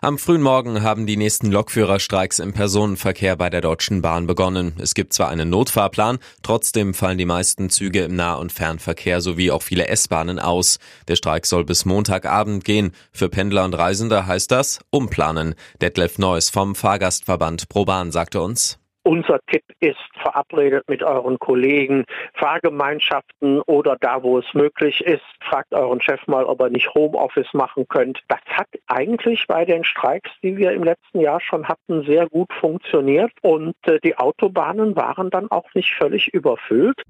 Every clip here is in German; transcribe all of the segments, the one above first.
Am frühen Morgen haben die nächsten Lokführerstreiks im Personenverkehr bei der Deutschen Bahn begonnen. Es gibt zwar einen Notfahrplan, trotzdem fallen die meisten Züge im Nah- und Fernverkehr sowie auch viele S-Bahnen aus. Der Streik soll bis Montagabend gehen. Für Pendler und Reisende heißt das umplanen. Detlef Neuss vom Fahrgastverband ProBahn sagte uns. Unser Tipp ist, verabredet mit euren Kollegen, Fahrgemeinschaften oder da, wo es möglich ist, fragt euren Chef mal, ob er nicht Homeoffice machen könnt. Das hat eigentlich bei den Streiks, die wir im letzten Jahr schon hatten, sehr gut funktioniert und äh, die Autobahnen waren dann auch nicht völlig überfüllt.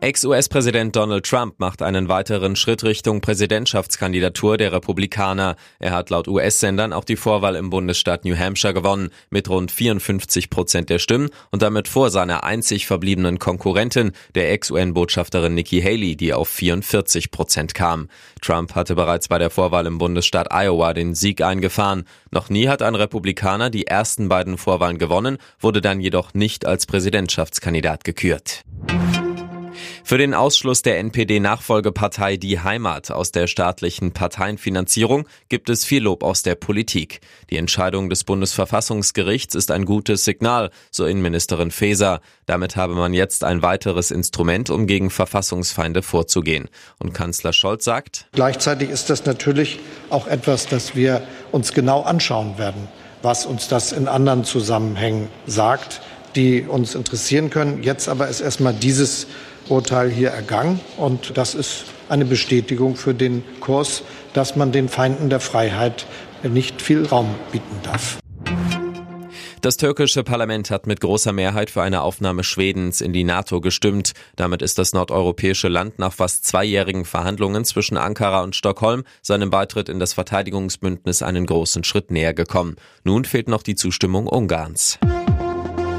Ex-US-Präsident Donald Trump macht einen weiteren Schritt Richtung Präsidentschaftskandidatur der Republikaner. Er hat laut US-Sendern auch die Vorwahl im Bundesstaat New Hampshire gewonnen, mit rund 54 Prozent der Stimmen und damit vor seiner einzig verbliebenen Konkurrentin, der Ex-UN-Botschafterin Nikki Haley, die auf 44 Prozent kam. Trump hatte bereits bei der Vorwahl im Bundesstaat Iowa den Sieg eingefahren. Noch nie hat ein Republikaner die ersten beiden Vorwahlen gewonnen, wurde dann jedoch nicht als Präsidentschaftskandidat gekürt. Für den Ausschluss der NPD-Nachfolgepartei Die Heimat aus der staatlichen Parteienfinanzierung gibt es viel Lob aus der Politik. Die Entscheidung des Bundesverfassungsgerichts ist ein gutes Signal, so Innenministerin Faeser. Damit habe man jetzt ein weiteres Instrument, um gegen Verfassungsfeinde vorzugehen. Und Kanzler Scholz sagt, Gleichzeitig ist das natürlich auch etwas, das wir uns genau anschauen werden, was uns das in anderen Zusammenhängen sagt, die uns interessieren können. Jetzt aber ist erstmal dieses Urteil hier ergangen. Und das ist eine Bestätigung für den Kurs, dass man den Feinden der Freiheit nicht viel Raum bieten darf. Das türkische Parlament hat mit großer Mehrheit für eine Aufnahme Schwedens in die NATO gestimmt. Damit ist das nordeuropäische Land nach fast zweijährigen Verhandlungen zwischen Ankara und Stockholm seinem Beitritt in das Verteidigungsbündnis einen großen Schritt näher gekommen. Nun fehlt noch die Zustimmung Ungarns.